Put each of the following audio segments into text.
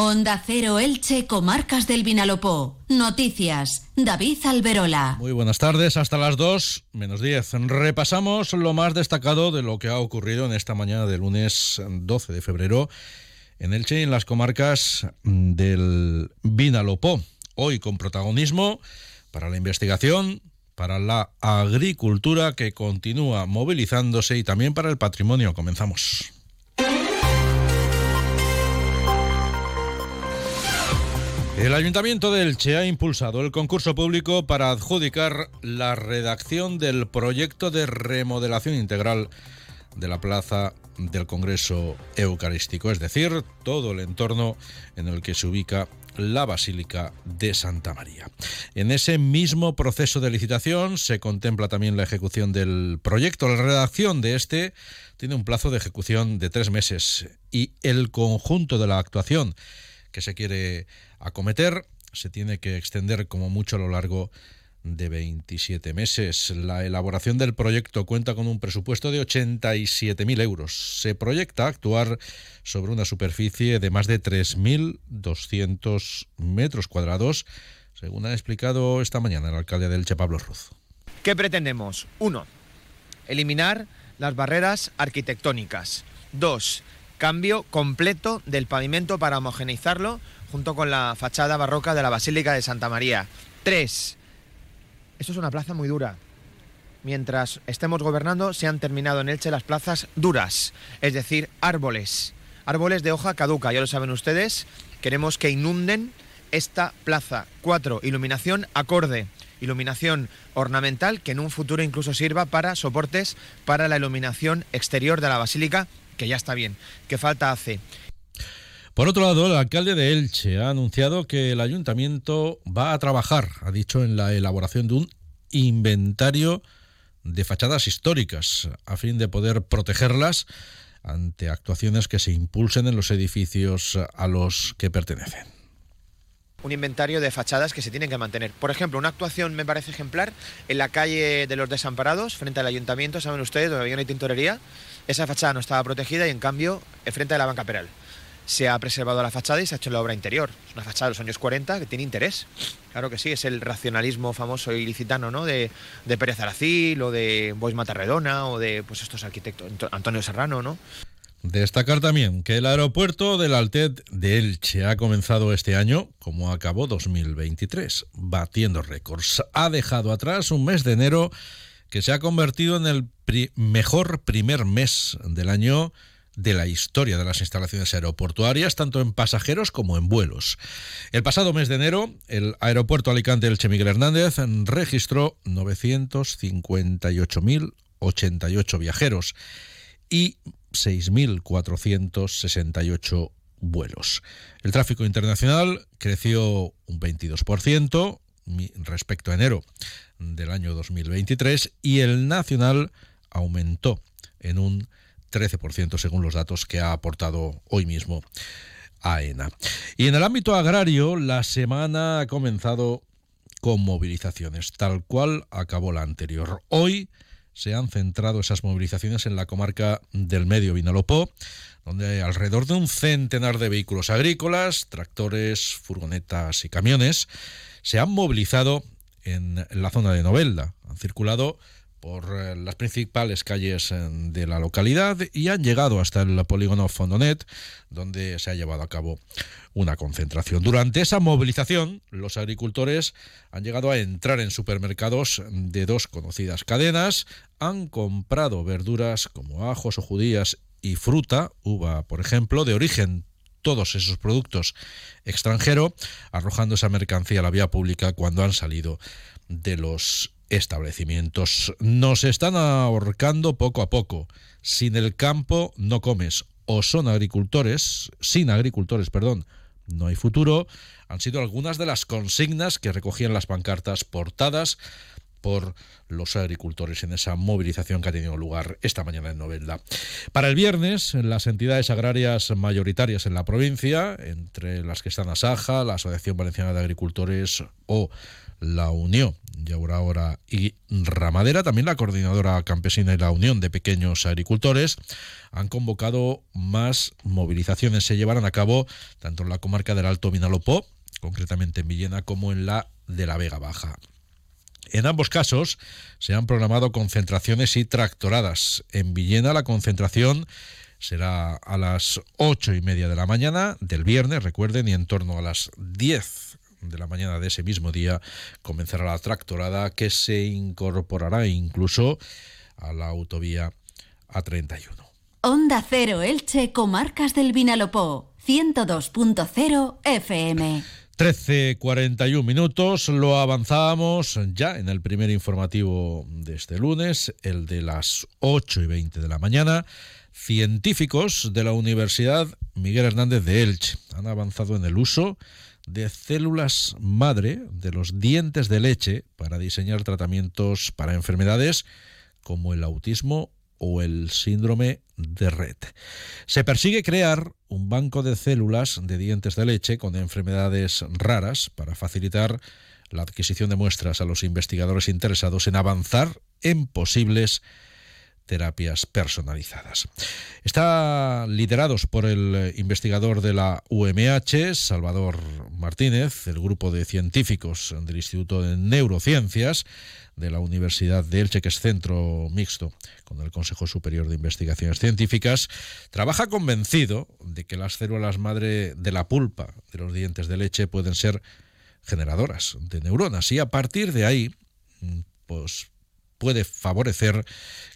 Onda Cero Elche, Comarcas del Vinalopó. Noticias. David Alberola. Muy buenas tardes, hasta las 2 menos 10. Repasamos lo más destacado de lo que ha ocurrido en esta mañana de lunes 12 de febrero en Elche y en las comarcas del Vinalopó. Hoy con protagonismo para la investigación, para la agricultura que continúa movilizándose y también para el patrimonio. Comenzamos. El Ayuntamiento de Elche ha impulsado el concurso público para adjudicar la redacción del proyecto de remodelación integral de la Plaza del Congreso Eucarístico, es decir, todo el entorno en el que se ubica la Basílica de Santa María. En ese mismo proceso de licitación se contempla también la ejecución del proyecto. La redacción de este tiene un plazo de ejecución de tres meses y el conjunto de la actuación que se quiere acometer se tiene que extender como mucho a lo largo de 27 meses. La elaboración del proyecto cuenta con un presupuesto de 87.000 euros. Se proyecta actuar sobre una superficie de más de 3.200 metros cuadrados, según ha explicado esta mañana el alcalde del Che Pablo Ruz. ¿Qué pretendemos? Uno, eliminar las barreras arquitectónicas. Dos, cambio completo del pavimento para homogeneizarlo junto con la fachada barroca de la Basílica de Santa María. Tres, esto es una plaza muy dura. Mientras estemos gobernando, se han terminado en Elche las plazas duras, es decir, árboles. Árboles de hoja caduca, ya lo saben ustedes. Queremos que inunden esta plaza. Cuatro, iluminación acorde. Iluminación ornamental que en un futuro incluso sirva para soportes para la iluminación exterior de la basílica, que ya está bien. ¿Qué falta hace? Por otro lado, el alcalde de Elche ha anunciado que el ayuntamiento va a trabajar, ha dicho, en la elaboración de un inventario de fachadas históricas a fin de poder protegerlas ante actuaciones que se impulsen en los edificios a los que pertenecen un inventario de fachadas que se tienen que mantener. Por ejemplo, una actuación me parece ejemplar en la calle de los Desamparados, frente al ayuntamiento, saben ustedes, donde había una tintorería. Esa fachada no estaba protegida y en cambio, frente a la banca Peral se ha preservado la fachada y se ha hecho la obra interior. Es una fachada de los años 40 que tiene interés. Claro que sí, es el racionalismo famoso ilicitano, ¿no? De, de Pérez Aracil o de Bois Matarredona o de pues estos arquitectos, Antonio Serrano, ¿no? Destacar también que el aeropuerto del Altet de Elche ha comenzado este año como acabó 2023, batiendo récords. Ha dejado atrás un mes de enero que se ha convertido en el mejor primer mes del año de la historia de las instalaciones aeroportuarias, tanto en pasajeros como en vuelos. El pasado mes de enero, el aeropuerto Alicante Elche Miguel Hernández registró 958.088 viajeros y 6.468 vuelos. El tráfico internacional creció un 22% respecto a enero del año 2023 y el nacional aumentó en un 13% según los datos que ha aportado hoy mismo AENA. Y en el ámbito agrario, la semana ha comenzado con movilizaciones, tal cual acabó la anterior. Hoy se han centrado esas movilizaciones en la comarca del Medio Vinalopó, donde alrededor de un centenar de vehículos agrícolas, tractores, furgonetas y camiones se han movilizado en la zona de Novelda. Han circulado por eh, las principales calles eh, de la localidad y han llegado hasta el polígono Fondonet, donde se ha llevado a cabo una concentración. Durante esa movilización, los agricultores han llegado a entrar en supermercados de dos conocidas cadenas, han comprado verduras como ajos o judías y fruta, uva, por ejemplo, de origen todos esos productos extranjero, arrojando esa mercancía a la vía pública cuando han salido de los establecimientos. Nos están ahorcando poco a poco. Sin el campo no comes. O son agricultores, sin agricultores, perdón, no hay futuro. Han sido algunas de las consignas que recogían las pancartas portadas por los agricultores en esa movilización que ha tenido lugar esta mañana en Novelda. Para el viernes, las entidades agrarias mayoritarias en la provincia, entre las que están Asaja, la Asociación Valenciana de Agricultores o la Unión Yaura y Ramadera, también la Coordinadora Campesina y la Unión de Pequeños Agricultores han convocado más movilizaciones. Se llevarán a cabo tanto en la comarca del Alto Vinalopó, concretamente en Villena, como en la de la Vega Baja. En ambos casos se han programado concentraciones y tractoradas. En Villena la concentración será a las ocho y media de la mañana del viernes, recuerden, y en torno a las diez de la mañana de ese mismo día comenzará la tractorada que se incorporará incluso a la autovía A31. Onda Cero Elche, Comarcas del Vinalopó, 102.0 FM. 13.41 minutos, lo avanzábamos ya en el primer informativo de este lunes, el de las 8 y 20 de la mañana. Científicos de la Universidad Miguel Hernández de Elche han avanzado en el uso de células madre de los dientes de leche para diseñar tratamientos para enfermedades como el autismo o el síndrome de Red. Se persigue crear un banco de células de dientes de leche con enfermedades raras para facilitar la adquisición de muestras a los investigadores interesados en avanzar en posibles terapias personalizadas. Está liderados por el investigador de la UMH, Salvador Martínez, el grupo de científicos del Instituto de Neurociencias de la Universidad de Elche, que es centro mixto con el Consejo Superior de Investigaciones Científicas, trabaja convencido de que las células madre de la pulpa de los dientes de leche pueden ser generadoras de neuronas y a partir de ahí pues puede favorecer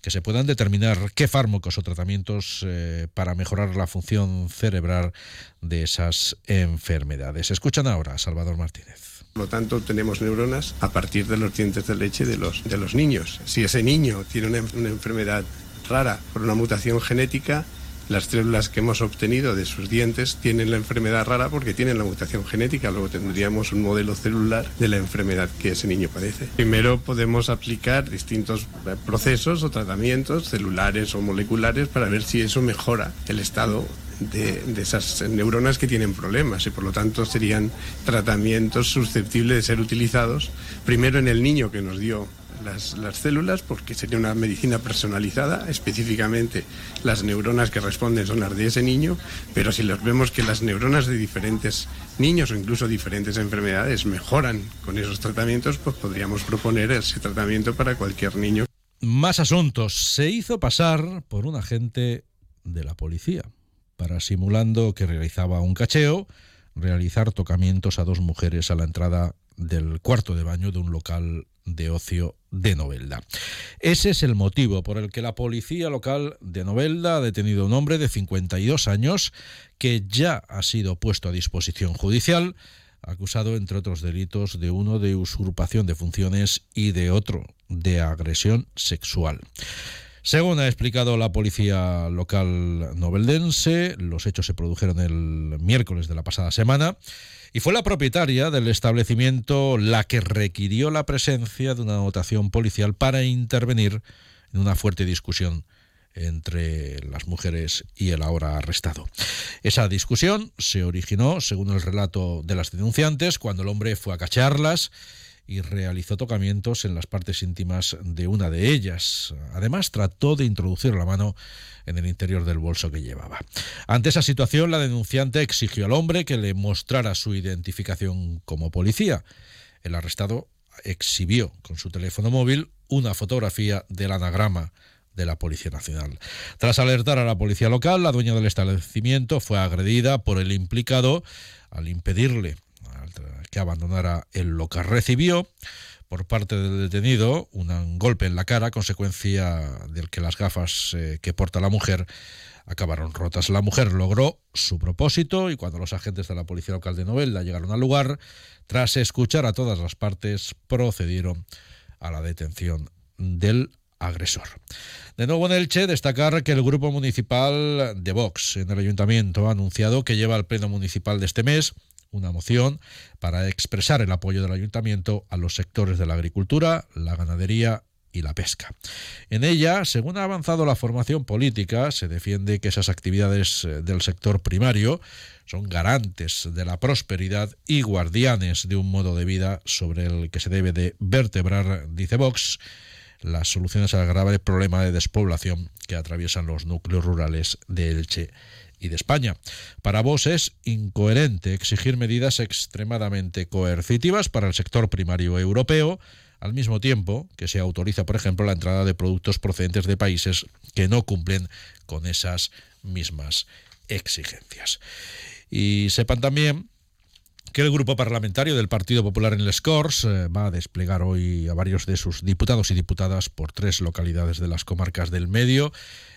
que se puedan determinar qué fármacos o tratamientos eh, para mejorar la función cerebral de esas enfermedades. Escuchan ahora a Salvador Martínez. Por lo tanto, tenemos neuronas a partir de los dientes de leche de los, de los niños. Si ese niño tiene una, una enfermedad rara por una mutación genética, las células que hemos obtenido de sus dientes tienen la enfermedad rara porque tienen la mutación genética. Luego tendríamos un modelo celular de la enfermedad que ese niño padece. Primero podemos aplicar distintos procesos o tratamientos celulares o moleculares para ver si eso mejora el estado de, esas neuronas que tienen problemas y por lo tanto serían tratamientos susceptibles de ser utilizados primero en el niño que nos dio las, las, células porque sería una medicina personalizada, específicamente las neuronas que responden son las de ese niño, pero si los vemos que las neuronas de diferentes niños o incluso diferentes enfermedades mejoran con esos tratamientos, pues podríamos proponer ese tratamiento para cualquier niño. Más asuntos. Se hizo pasar por un agente de la policía para simulando que realizaba un cacheo, realizar tocamientos a dos mujeres a la entrada del cuarto de baño de un local de ocio de Novelda. Ese es el motivo por el que la policía local de Novelda ha detenido a un hombre de 52 años que ya ha sido puesto a disposición judicial, acusado entre otros delitos de uno de usurpación de funciones y de otro de agresión sexual. Según ha explicado la policía local noveldense, los hechos se produjeron el miércoles de la pasada semana y fue la propietaria del establecimiento la que requirió la presencia de una dotación policial para intervenir en una fuerte discusión entre las mujeres y el ahora arrestado. Esa discusión se originó, según el relato de las denunciantes, cuando el hombre fue a cacharlas y realizó tocamientos en las partes íntimas de una de ellas. Además, trató de introducir la mano en el interior del bolso que llevaba. Ante esa situación, la denunciante exigió al hombre que le mostrara su identificación como policía. El arrestado exhibió con su teléfono móvil una fotografía del anagrama de la Policía Nacional. Tras alertar a la policía local, la dueña del establecimiento fue agredida por el implicado al impedirle que abandonara el local. Recibió por parte del detenido un golpe en la cara, consecuencia del que las gafas eh, que porta la mujer acabaron rotas. La mujer logró su propósito y cuando los agentes de la Policía Local de Novelda llegaron al lugar, tras escuchar a todas las partes, procedieron a la detención del agresor. De nuevo en Elche, destacar que el Grupo Municipal de Vox en el Ayuntamiento ha anunciado que lleva al Pleno Municipal de este mes una moción para expresar el apoyo del ayuntamiento a los sectores de la agricultura, la ganadería y la pesca. En ella, según ha avanzado la formación política, se defiende que esas actividades eh, del sector primario son garantes de la prosperidad y guardianes de un modo de vida sobre el que se debe de vertebrar, dice Vox, las soluciones al grave problema de despoblación que atraviesan los núcleos rurales de Elche y de España. Para vos es incoherente exigir medidas extremadamente coercitivas para el sector primario europeo, al mismo tiempo que se autoriza, por ejemplo, la entrada de productos procedentes de países que no cumplen con esas mismas exigencias. Y sepan también que el grupo parlamentario del Partido Popular en Les Corts eh, va a desplegar hoy a varios de sus diputados y diputadas por tres localidades de las comarcas del Medio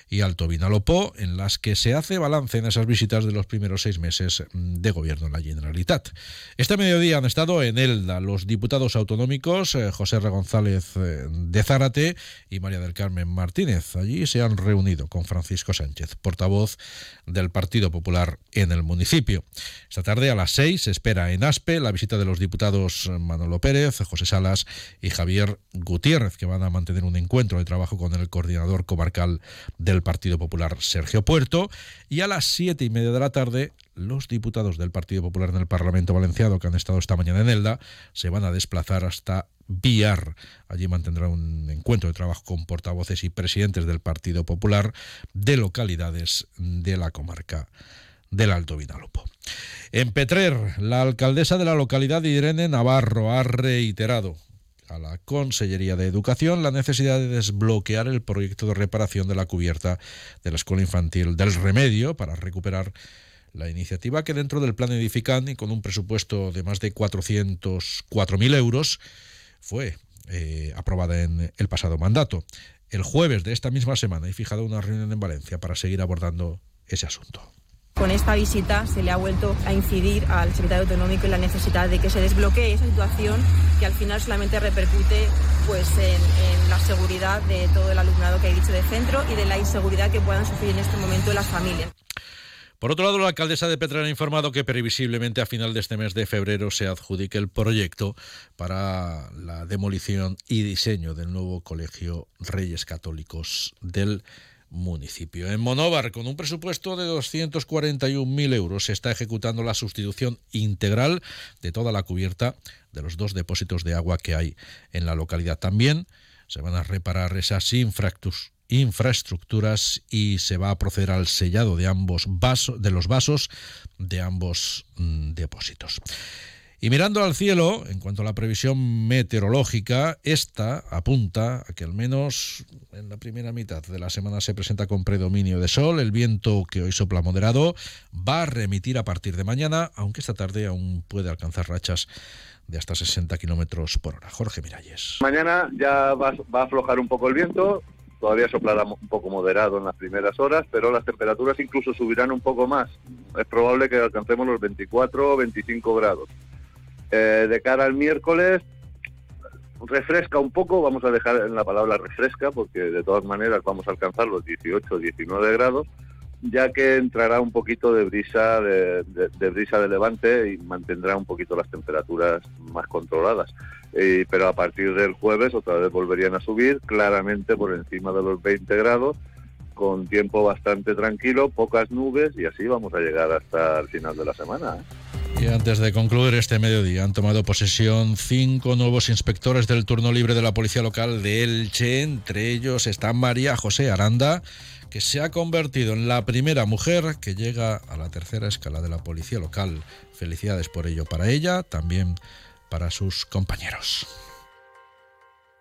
y Alto Vinalopó, en las que se hace balance en esas visitas de los primeros seis meses de gobierno en la Generalitat. Este mediodía han estado en Elda los diputados autonómicos eh, José R. González eh, de Zárate y María del Carmen Martínez. Allí se han reunido con Francisco Sánchez, portavoz del Partido Popular en el municipio. Esta tarde a las seis se espera en Aspe la visita de los diputados Manolo Pérez, José Salas y Javier Gutiérrez, que van a mantener un encuentro de trabajo con el coordinador comarcal del del Partido Popular Sergio Puerto y a las siete y media de la tarde los diputados del Partido Popular en el Parlamento Valenciano que han estado esta mañana en Elda se van a desplazar hasta Villar. Allí mantendrá un encuentro de trabajo con portavoces y presidentes del Partido Popular de localidades de la comarca del Alto Vinalopó. En Petrer, la alcaldesa de la localidad Irene Navarro ha reiterado a la Consellería de Educación la necesidad de desbloquear el proyecto de reparación de la cubierta de la escuela infantil del Remedio para recuperar la iniciativa que dentro del plan edificante y con un presupuesto de más de 404.000 euros fue eh, aprobada en el pasado mandato. El jueves de esta misma semana he fijado una reunión en Valencia para seguir abordando ese asunto. Con esta visita se le ha vuelto a incidir al secretario autonómico en la necesidad de que se desbloquee esa situación que al final solamente repercute pues, en, la seguridad de todo el alumnado que hay dicho de centro y de la inseguridad que puedan sufrir en este momento las familias. Por otro lado, la alcaldesa de Petra ha informado que previsiblemente a final de este mes de febrero se adjudique el proyecto para la demolición y diseño del nuevo Colegio Reyes Católicos del municipio. En Monóvar, con un presupuesto de 241.000 euros, se está ejecutando la sustitución integral de toda la cubierta de los dos depósitos de agua que hay en la localidad. También se van a reparar esas infraestructuras y se va a proceder al sellado de ambos vasos, de los vasos de ambos mm, depósitos. Y mirando al cielo, en cuanto a la previsión meteorológica, esta apunta a que al menos en la primera mitad de la semana se presenta con predominio de sol. El viento que hoy sopla moderado va a remitir a partir de mañana, aunque esta tarde aún puede alcanzar rachas de hasta 60 kilómetros por hora. Jorge Miralles. Mañana ya va, va, a aflojar un poco el viento, todavía soplará un poco moderado en las primeras horas, pero las temperaturas incluso subirán un poco más. Es probable que alcancemos los 24 o 25 grados. Eh, de cara al miércoles, refresca un poco, vamos a dejar en la palabra refresca, porque de todas maneras vamos a alcanzar los 18 o 19 grados, ya que entrará un poquito de brisa de, brisa de levante y mantendrá un poquito las temperaturas más controladas. pero a partir del jueves otra vez volverían a subir, claramente por encima de los 20 grados, con tiempo bastante tranquilo, pocas nubes y así vamos a llegar hasta el final de la semana. ¿eh? Y antes de concluir este mediodía, han tomado posesión cinco nuevos inspectores del turno libre de la Policía Local de Elche. Entre ellos está María José Aranda, que se ha convertido en la primera mujer que llega a la tercera escala de la Policía Local. Felicidades por ello para ella, también para sus compañeros.